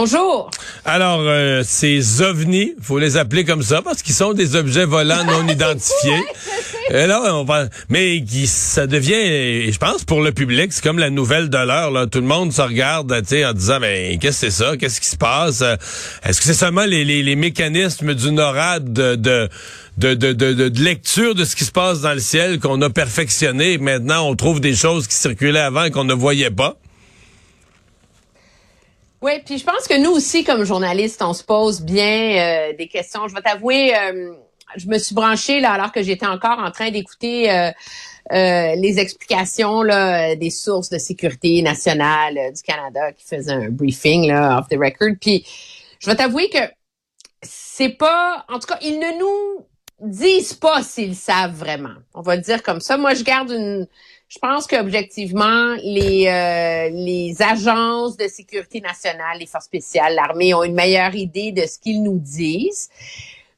Bonjour. Alors, euh, ces ovnis, faut les appeler comme ça parce qu'ils sont des objets volants non identifiés. Et là, on va, mais qui, ça devient, et je pense pour le public, c'est comme la nouvelle de l'heure. Là, tout le monde se regarde, tu sais, en disant, mais qu'est-ce que c'est ça? Qu'est-ce qui se passe? Est-ce que c'est seulement les, les, les, mécanismes du NORAD de, de de, de, de, de, lecture de ce qui se passe dans le ciel qu'on a perfectionné. Maintenant, on trouve des choses qui circulaient avant et qu'on ne voyait pas? Oui, puis je pense que nous aussi, comme journalistes, on se pose bien euh, des questions. Je vais t'avouer, euh, je me suis branchée là alors que j'étais encore en train d'écouter euh, les explications là, des sources de sécurité nationale du Canada qui faisaient un briefing là, off the record. Puis je vais t'avouer que c'est pas, en tout cas, ils ne nous disent pas s'ils savent vraiment. On va le dire comme ça. Moi, je garde une je pense qu'objectivement, les, euh, les agences de sécurité nationale, les forces spéciales, l'armée ont une meilleure idée de ce qu'ils nous disent.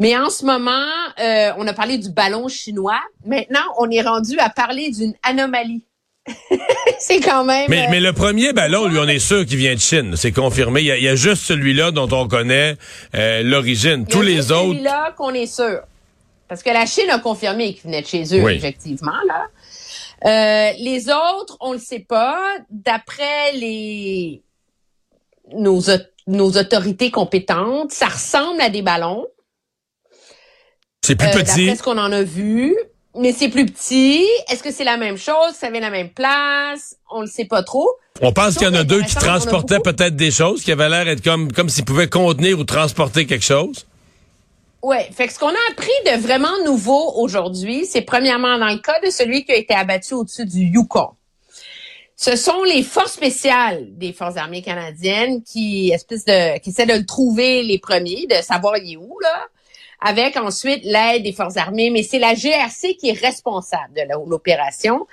Mais en ce moment, euh, on a parlé du ballon chinois. Maintenant, on est rendu à parler d'une anomalie. c'est quand même. Mais, mais, le premier ballon, lui, on est sûr qu'il vient de Chine. C'est confirmé. Il y, a, juste celui-là dont on connaît euh, l'origine. Tous les autres. Celui-là qu'on est sûr. Parce que la Chine a confirmé qu'il venait de chez eux, effectivement, là. Euh, les autres, on ne le sait pas. D'après les nos, nos autorités compétentes, ça ressemble à des ballons. C'est plus euh, petit. D'après ce qu'on en a vu. Mais c'est plus petit. Est-ce que c'est la même chose? Ça vient de la même place? On ne le sait pas trop. On pense qu'il y en a deux qui transportaient peut-être des choses, qui avaient l'air d'être comme, comme s'ils pouvaient contenir ou transporter quelque chose. Oui, fait que ce qu'on a appris de vraiment nouveau aujourd'hui, c'est premièrement dans le cas de celui qui a été abattu au-dessus du Yukon. Ce sont les forces spéciales des forces armées canadiennes qui espèce de qui essaient de le trouver les premiers, de savoir il est où là, avec ensuite l'aide des forces armées, mais c'est la GRC qui est responsable de l'opération.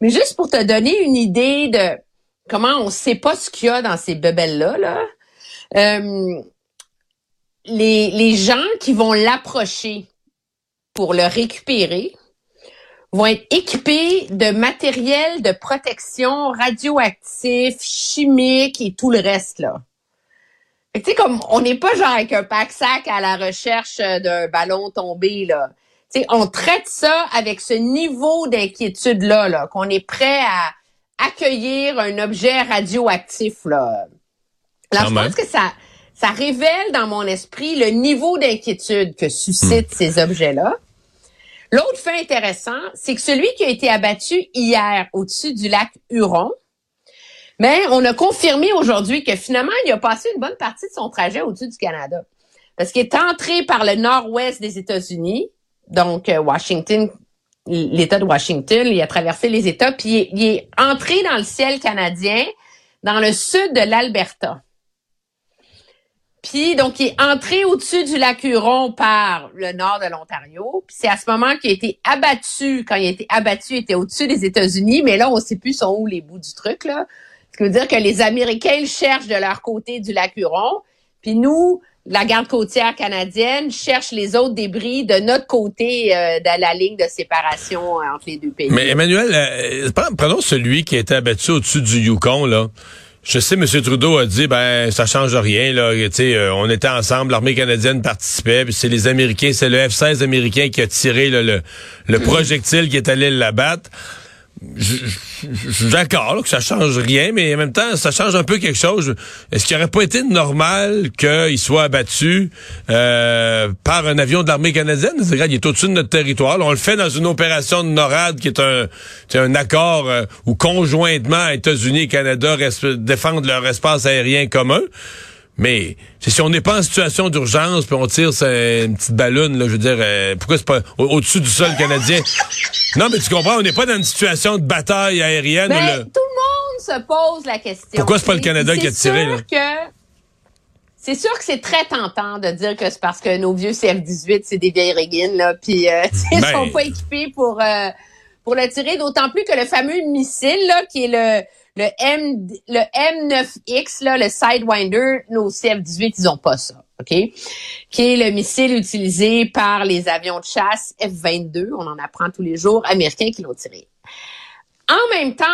Mais juste pour te donner une idée de comment on sait pas ce qu'il y a dans ces bebelles là, là euh, les, les gens qui vont l'approcher pour le récupérer vont être équipés de matériel de protection radioactif, chimique et tout le reste là. Tu sais comme on n'est pas genre avec un pack sac à la recherche d'un ballon tombé là. Tu sais on traite ça avec ce niveau d'inquiétude là là qu'on est prêt à accueillir un objet radioactif là. Là, je pense que ça ça révèle dans mon esprit le niveau d'inquiétude que suscitent hmm. ces objets-là. L'autre fait intéressant, c'est que celui qui a été abattu hier au-dessus du lac Huron, mais on a confirmé aujourd'hui que finalement, il a passé une bonne partie de son trajet au-dessus du Canada. Parce qu'il est entré par le nord-ouest des États-Unis, donc euh, Washington, l'État de Washington, il a traversé les États, puis il est entré dans le ciel canadien, dans le sud de l'Alberta. Puis donc il est entré au-dessus du lac Huron par le nord de l'Ontario. Puis c'est à ce moment qu'il a été abattu. Quand il a été abattu, il était au-dessus des États-Unis, mais là on sait plus sont où les bouts du truc là. Ce qui veut dire que les Américains cherchent de leur côté du lac Huron, puis nous la garde côtière canadienne cherche les autres débris de notre côté euh, de la ligne de séparation euh, entre les deux pays. Mais Emmanuel, euh, prenons celui qui a été abattu au-dessus du Yukon là. Je sais, M. Trudeau a dit, ben, ça change rien, là. Tu sais, euh, on était ensemble, l'armée canadienne participait, puis c'est les Américains, c'est le F-16 américain qui a tiré le, le projectile qui est allé l'abattre d'accord que ça change rien, mais en même temps, ça change un peu quelque chose. Est-ce qu'il n'aurait pas été normal qu'il soit abattu euh, par un avion de l'armée canadienne? il est au-dessus de notre territoire. on le fait dans une opération de NORAD qui est un, accord euh, où conjointement États-Unis et Canada défendent leur espace aérien commun. Mais si on n'est pas en situation d'urgence puis on tire une petite ballonne, là, je veux dire, euh, pourquoi c'est pas au-dessus du sol canadien? Non, mais tu comprends, on n'est pas dans une situation de bataille aérienne. Mais tout le monde se pose la question. Pourquoi c'est pas le Canada qui a tiré? Là? Que... C'est sûr que c'est très tentant de dire que c'est parce que nos vieux CF-18, c'est des vieilles régines, là, puis euh, ils ben. sont pas équipés pour... Euh, pour le tirer, d'autant plus que le fameux missile, là, qui est le, le M, le M9X, là, le Sidewinder, nos CF-18, ils ont pas ça. OK? Qui est le missile utilisé par les avions de chasse F-22. On en apprend tous les jours, américains qui l'ont tiré. En même temps,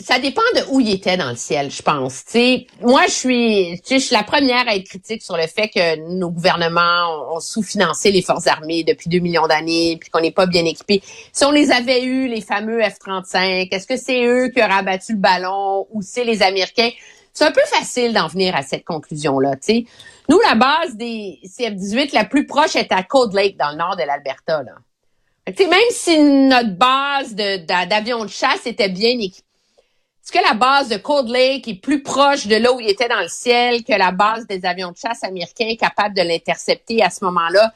ça dépend de où il était dans le ciel, je pense. sais, moi, je suis, je suis la première à être critique sur le fait que nos gouvernements ont sous-financé les forces armées depuis deux millions d'années, puis qu'on n'est pas bien équipés. Si on les avait eu, les fameux F-35, est-ce que c'est eux qui auraient abattu le ballon ou c'est les Américains? C'est un peu facile d'en venir à cette conclusion-là. sais. Nous, la base des CF-18 la plus proche est à Cold Lake, dans le nord de l'Alberta. Là. même si notre base d'avions de, de chasse était bien équipée, est-ce que la base de Cold Lake est plus proche de là où il était dans le ciel que la base des avions de chasse américains capables de l'intercepter à ce moment-là?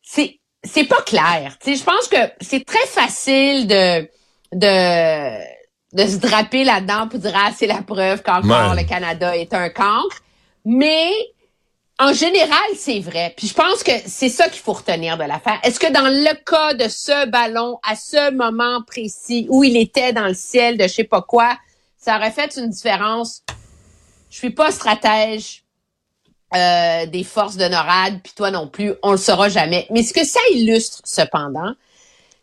C'est, c'est pas clair. je pense que c'est très facile de, de, de se draper là-dedans pour dire, ah, c'est la preuve qu'encore le Canada est un cancre. Mais, en général, c'est vrai. Puis je pense que c'est ça qu'il faut retenir de l'affaire. Est-ce que dans le cas de ce ballon, à ce moment précis où il était dans le ciel de je sais pas quoi, ça aurait fait une différence? Je suis pas stratège euh, des forces de NORAD, puis toi non plus, on le saura jamais. Mais ce que ça illustre cependant,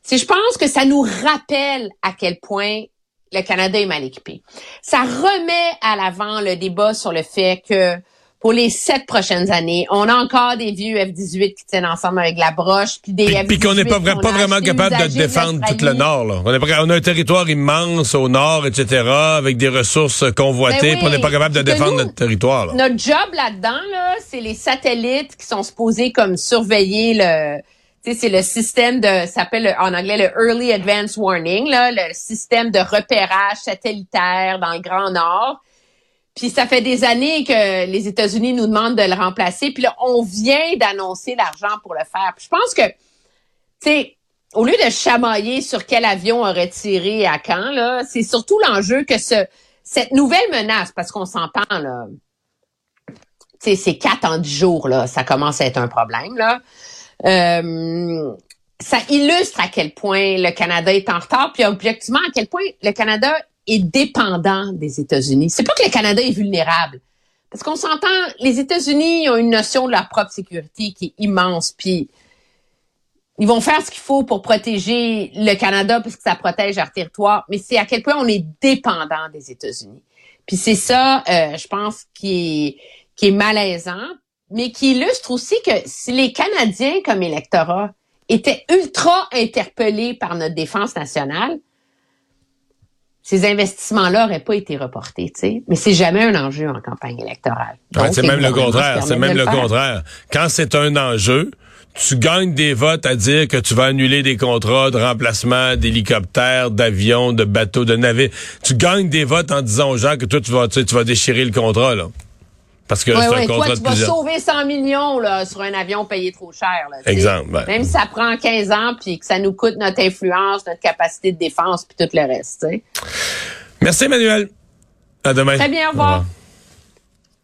c'est je pense que ça nous rappelle à quel point le Canada est mal équipé. Ça remet à l'avant le débat sur le fait que pour les sept prochaines années. On a encore des vieux F-18 qui tiennent ensemble avec la broche, puis des Puis, qu'on n'est pas, pas vraiment capable de défendre tout le Nord. Là. On, a un territoire immense au Nord, etc., avec des ressources convoitées, ben puis on n'est pas capable de défendre notre territoire. Là. Notre job là-dedans, là, c'est les satellites qui sont supposés comme surveiller le c'est le système de, s'appelle en anglais le Early Advance Warning, là, le système de repérage satellitaire dans le Grand Nord. Puis ça fait des années que les États-Unis nous demandent de le remplacer. Puis là, on vient d'annoncer l'argent pour le faire. Puis je pense que, tu sais, au lieu de chamailler sur quel avion aurait tiré à quand, là, c'est surtout l'enjeu que ce, cette nouvelle menace, parce qu'on s'entend, là, tu sais, c'est quatre en dix jours, là, ça commence à être un problème, là. Euh, ça illustre à quel point le Canada est en retard, puis objectivement à quel point le Canada est dépendant des États-Unis. C'est pas que le Canada est vulnérable. Parce qu'on s'entend, les États-Unis ont une notion de leur propre sécurité qui est immense, puis ils vont faire ce qu'il faut pour protéger le Canada parce que ça protège leur territoire, mais c'est à quel point on est dépendant des États-Unis. Puis c'est ça, euh, je pense, qui est, qui est malaisant, mais qui illustre aussi que si les Canadiens comme électorat étaient ultra interpellés par notre défense nationale, ces investissements-là n'auraient pas été reportés, tu sais. Mais c'est jamais un enjeu en campagne électorale. c'est même le contraire. C'est même le, contraire. Quand c'est un enjeu, tu gagnes des votes à dire que tu vas annuler des contrats de remplacement d'hélicoptères, d'avions, de bateaux, de navires. Tu gagnes des votes en disant aux gens que toi, tu vas, tu vas déchirer le contrat, là. Parce que c'est un contrat toi, tu vas sauver 100 millions là, sur un avion payé trop cher. Là, Exemple. Même si ça prend 15 ans puis que ça nous coûte notre influence, notre capacité de défense puis tout le reste. Merci Emmanuel. À demain. Très bien, au revoir.